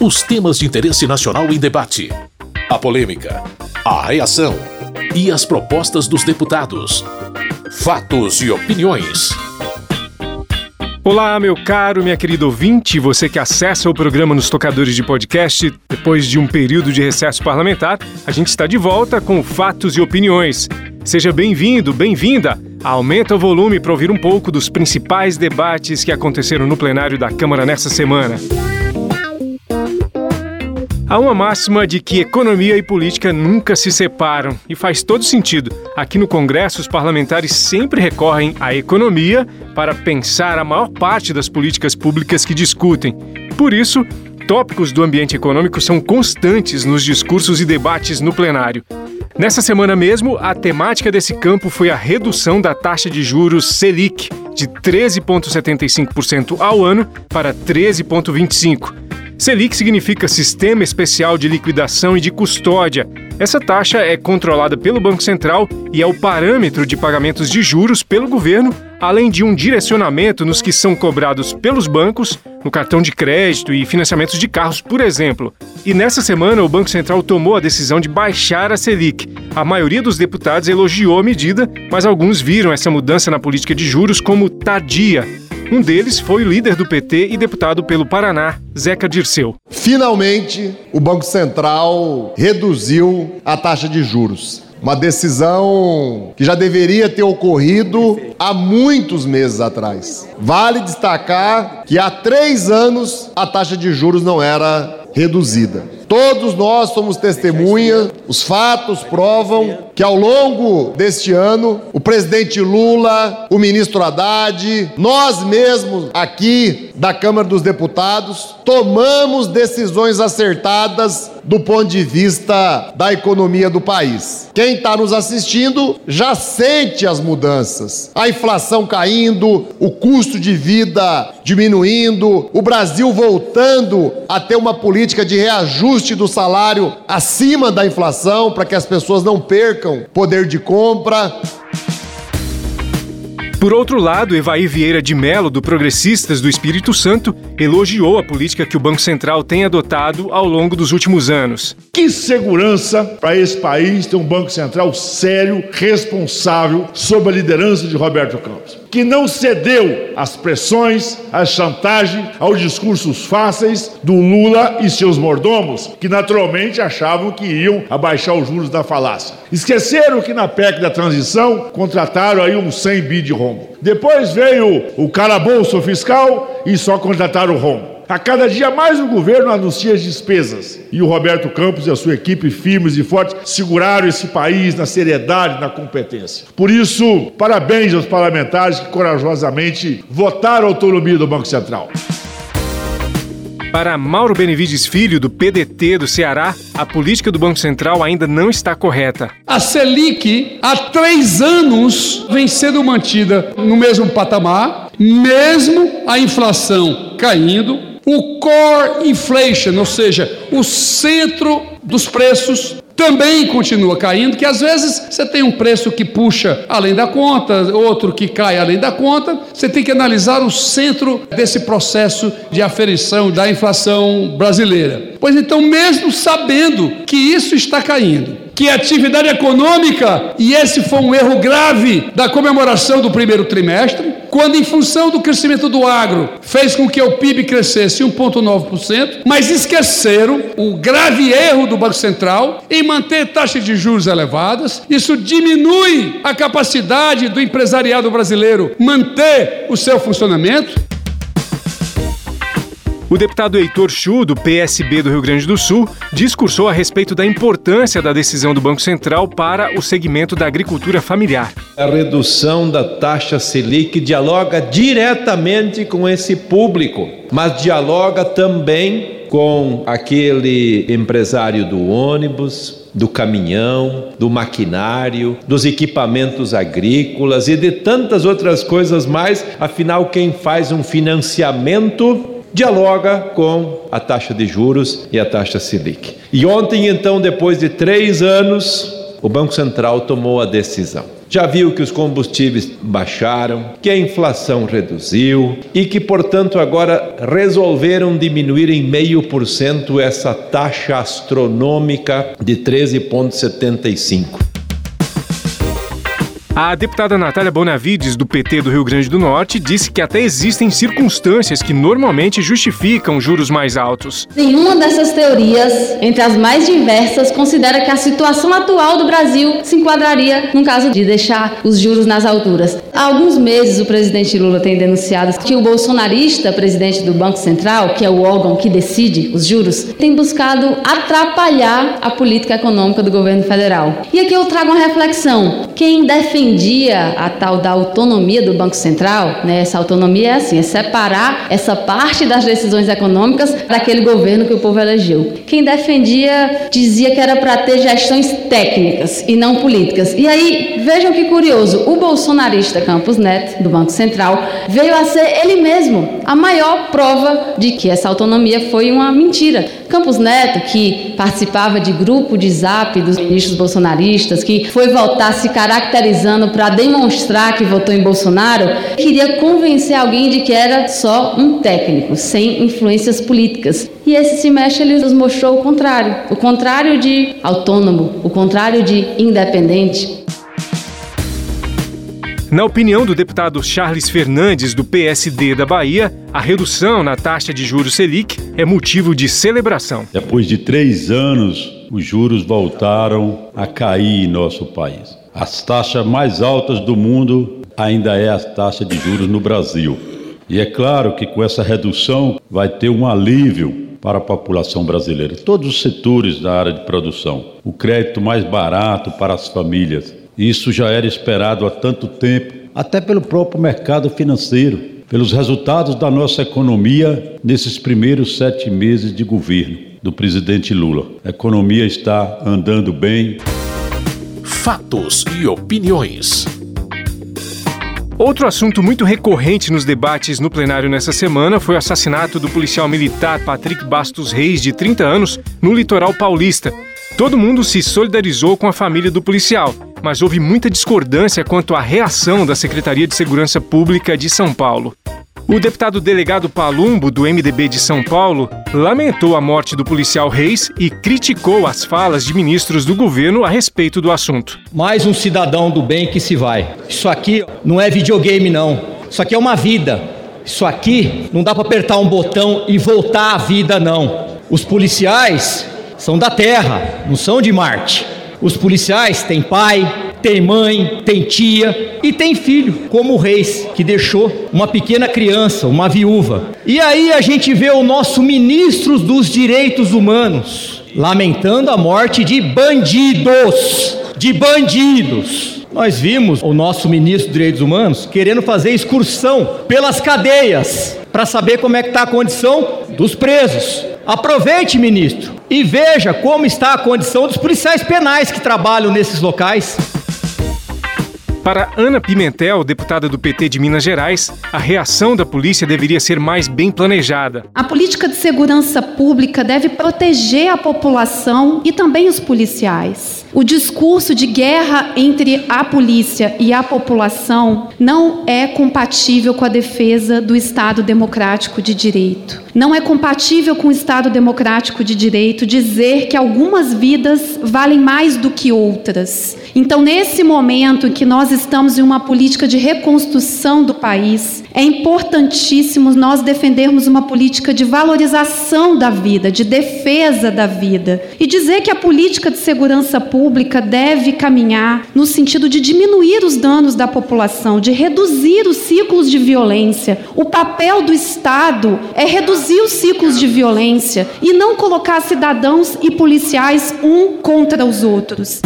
Os temas de interesse nacional em debate. A polêmica. A reação. E as propostas dos deputados. Fatos e opiniões. Olá, meu caro, minha querida ouvinte, você que acessa o programa nos tocadores de podcast, depois de um período de recesso parlamentar, a gente está de volta com fatos e opiniões. Seja bem-vindo, bem-vinda. Aumenta o volume para ouvir um pouco dos principais debates que aconteceram no plenário da Câmara nesta semana. Há uma máxima de que economia e política nunca se separam e faz todo sentido. Aqui no Congresso, os parlamentares sempre recorrem à economia para pensar a maior parte das políticas públicas que discutem. Por isso, tópicos do ambiente econômico são constantes nos discursos e debates no plenário. Nessa semana mesmo, a temática desse campo foi a redução da taxa de juros Selic de 13,75% ao ano para 13,25%. Selic significa Sistema Especial de Liquidação e de Custódia. Essa taxa é controlada pelo Banco Central e é o parâmetro de pagamentos de juros pelo governo, além de um direcionamento nos que são cobrados pelos bancos, no cartão de crédito e financiamentos de carros, por exemplo. E nessa semana, o Banco Central tomou a decisão de baixar a Selic. A maioria dos deputados elogiou a medida, mas alguns viram essa mudança na política de juros como tardia um deles foi o líder do PT e deputado pelo Paraná, Zeca Dirceu. Finalmente, o Banco Central reduziu a taxa de juros. Uma decisão que já deveria ter ocorrido há muitos meses atrás. Vale destacar que há três anos a taxa de juros não era reduzida. Todos nós somos testemunha, os fatos provam que ao longo deste ano, o presidente Lula, o ministro Haddad, nós mesmos aqui da Câmara dos Deputados, tomamos decisões acertadas do ponto de vista da economia do país. Quem está nos assistindo já sente as mudanças. A inflação caindo, o custo de vida diminuindo, o Brasil voltando a ter uma política de reajuste ajuste do salário acima da inflação para que as pessoas não percam poder de compra. Por outro lado, Evaí Vieira de Mello, do Progressistas do Espírito Santo, elogiou a política que o Banco Central tem adotado ao longo dos últimos anos. Que segurança para esse país ter um Banco Central sério, responsável, sob a liderança de Roberto Campos que não cedeu às pressões, às chantagens, aos discursos fáceis do Lula e seus mordomos, que naturalmente achavam que iam abaixar os juros da falácia. Esqueceram que na PEC da transição contrataram aí um 100 bi de rombo. Depois veio o calabouço fiscal e só contrataram o rombo. A cada dia mais o governo anuncia as despesas. E o Roberto Campos e a sua equipe, firmes e fortes, seguraram esse país na seriedade, na competência. Por isso, parabéns aos parlamentares que corajosamente votaram a autonomia do Banco Central. Para Mauro Benevides Filho, do PDT do Ceará, a política do Banco Central ainda não está correta. A Selic, há três anos, vem sendo mantida no mesmo patamar, mesmo a inflação caindo, o core inflation, ou seja, o centro dos preços também continua caindo, que às vezes você tem um preço que puxa além da conta, outro que cai além da conta. Você tem que analisar o centro desse processo de aferição da inflação brasileira. Pois então, mesmo sabendo que isso está caindo, que a atividade econômica, e esse foi um erro grave da comemoração do primeiro trimestre, quando, em função do crescimento do agro, fez com que o PIB crescesse 1,9%, mas esqueceram o grave erro do Banco Central em manter taxas de juros elevadas. Isso diminui a capacidade do empresariado brasileiro manter o seu funcionamento. O deputado Heitor Chu, do PSB do Rio Grande do Sul, discursou a respeito da importância da decisão do Banco Central para o segmento da agricultura familiar. A redução da taxa Selic dialoga diretamente com esse público, mas dialoga também com aquele empresário do ônibus, do caminhão, do maquinário, dos equipamentos agrícolas e de tantas outras coisas mais. Afinal, quem faz um financiamento dialoga com a taxa de juros e a taxa Selic. E ontem, então, depois de três anos, o Banco Central tomou a decisão. já viu que os combustíveis baixaram, que a inflação reduziu e que, portanto, agora resolveram diminuir em meio por cento essa taxa astronômica de 13,75. A deputada Natália Bonavides, do PT do Rio Grande do Norte, disse que até existem circunstâncias que normalmente justificam juros mais altos. Nenhuma dessas teorias, entre as mais diversas, considera que a situação atual do Brasil se enquadraria no caso de deixar os juros nas alturas. Há alguns meses, o presidente Lula tem denunciado que o bolsonarista, presidente do Banco Central, que é o órgão que decide os juros, tem buscado atrapalhar a política econômica do governo federal. E aqui eu trago uma reflexão. Quem defendia a tal da autonomia do Banco Central, né? essa autonomia é assim, é separar essa parte das decisões econômicas daquele governo que o povo elegeu. Quem defendia dizia que era para ter gestões técnicas e não políticas. E aí, vejam que curioso, o bolsonarista Campos Neto, do Banco Central, veio a ser ele mesmo a maior prova de que essa autonomia foi uma mentira. Campos Neto, que participava de grupo de zap dos ministros bolsonaristas, que foi votar se caracterizando para demonstrar que votou em Bolsonaro, queria convencer alguém de que era só um técnico, sem influências políticas. E esse semestre ele nos mostrou o contrário, o contrário de autônomo, o contrário de independente. Na opinião do deputado Charles Fernandes, do PSD da Bahia, a redução na taxa de juros Selic é motivo de celebração. Depois de três anos, os juros voltaram a cair em nosso país. As taxas mais altas do mundo ainda é a taxa de juros no Brasil. E é claro que com essa redução vai ter um alívio para a população brasileira, todos os setores da área de produção. O crédito mais barato para as famílias, isso já era esperado há tanto tempo, até pelo próprio mercado financeiro, pelos resultados da nossa economia nesses primeiros sete meses de governo do presidente Lula. A economia está andando bem. Fatos e opiniões. Outro assunto muito recorrente nos debates no plenário nessa semana foi o assassinato do policial militar Patrick Bastos Reis, de 30 anos, no litoral paulista. Todo mundo se solidarizou com a família do policial, mas houve muita discordância quanto à reação da Secretaria de Segurança Pública de São Paulo. O deputado delegado Palumbo, do MDB de São Paulo, lamentou a morte do policial Reis e criticou as falas de ministros do governo a respeito do assunto. Mais um cidadão do bem que se vai. Isso aqui não é videogame, não. Isso aqui é uma vida. Isso aqui não dá para apertar um botão e voltar à vida, não. Os policiais são da Terra, não são de Marte. Os policiais têm pai, têm mãe, têm tia e têm filho, como o Reis, que deixou uma pequena criança, uma viúva. E aí a gente vê o nosso ministro dos direitos humanos lamentando a morte de bandidos, de bandidos. Nós vimos o nosso ministro dos Direitos Humanos querendo fazer excursão pelas cadeias para saber como é que está a condição dos presos. Aproveite, ministro, e veja como está a condição dos policiais penais que trabalham nesses locais. Para Ana Pimentel, deputada do PT de Minas Gerais, a reação da polícia deveria ser mais bem planejada. A política de segurança pública deve proteger a população e também os policiais. O discurso de guerra entre a polícia e a população não é compatível com a defesa do Estado democrático de direito. Não é compatível com o Estado democrático de direito dizer que algumas vidas valem mais do que outras. Então, nesse momento em que nós estamos em uma política de reconstrução do país, é importantíssimo nós defendermos uma política de valorização da vida, de defesa da vida, e dizer que a política de segurança pública deve caminhar no sentido de diminuir os danos da população, de reduzir os ciclos de violência. O papel do Estado é reduzir os ciclos de violência e não colocar cidadãos e policiais um contra os outros.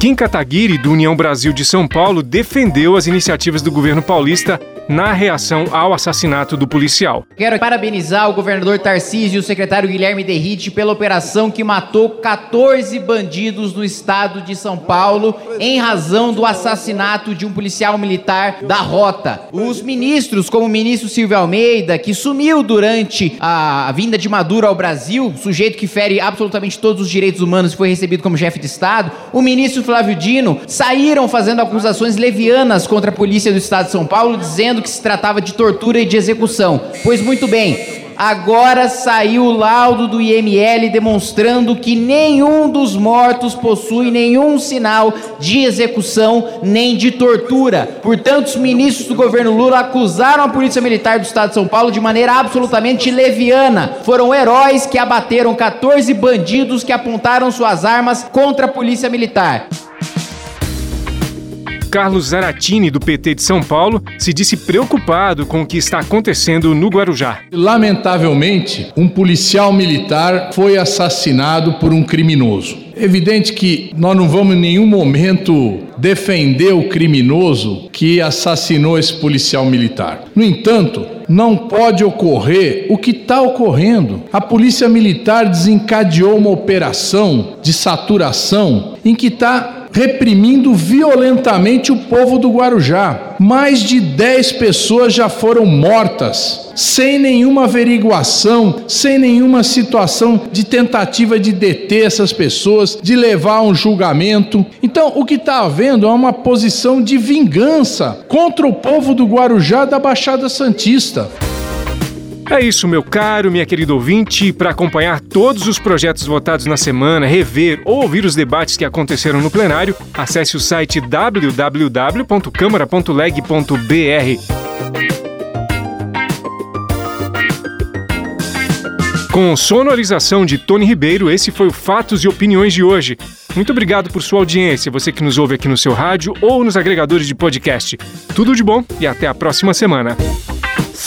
Kim Kataguiri, do União Brasil de São Paulo, defendeu as iniciativas do governo paulista na reação ao assassinato do policial. Quero parabenizar o governador Tarcísio e o secretário Guilherme Derrite pela operação que matou 14 bandidos no estado de São Paulo em razão do assassinato de um policial militar da rota. Os ministros, como o ministro Silvio Almeida, que sumiu durante a vinda de Maduro ao Brasil, sujeito que fere absolutamente todos os direitos humanos e foi recebido como chefe de Estado, o ministro Flávio Dino saíram fazendo acusações levianas contra a polícia do estado de São Paulo, dizendo que se tratava de tortura e de execução. Pois muito bem, Agora saiu o laudo do IML demonstrando que nenhum dos mortos possui nenhum sinal de execução nem de tortura. Portanto, os ministros do governo Lula acusaram a Polícia Militar do Estado de São Paulo de maneira absolutamente leviana. Foram heróis que abateram 14 bandidos que apontaram suas armas contra a Polícia Militar. Carlos Zaratini, do PT de São Paulo, se disse preocupado com o que está acontecendo no Guarujá. Lamentavelmente, um policial militar foi assassinado por um criminoso. Evidente que nós não vamos em nenhum momento defender o criminoso que assassinou esse policial militar. No entanto, não pode ocorrer o que está ocorrendo. A Polícia Militar desencadeou uma operação de saturação em que está reprimindo violentamente o povo do Guarujá. Mais de 10 pessoas já foram mortas, sem nenhuma averiguação, sem nenhuma situação de tentativa de deter essas pessoas, de levar a um julgamento. Então, o que está havendo é uma posição de vingança contra o povo do Guarujá da Baixada Santista. É isso, meu caro, minha querida ouvinte. Para acompanhar todos os projetos votados na semana, rever ou ouvir os debates que aconteceram no plenário, acesse o site www.câmara.leg.br. Com sonorização de Tony Ribeiro, esse foi o Fatos e Opiniões de hoje. Muito obrigado por sua audiência, você que nos ouve aqui no seu rádio ou nos agregadores de podcast. Tudo de bom e até a próxima semana.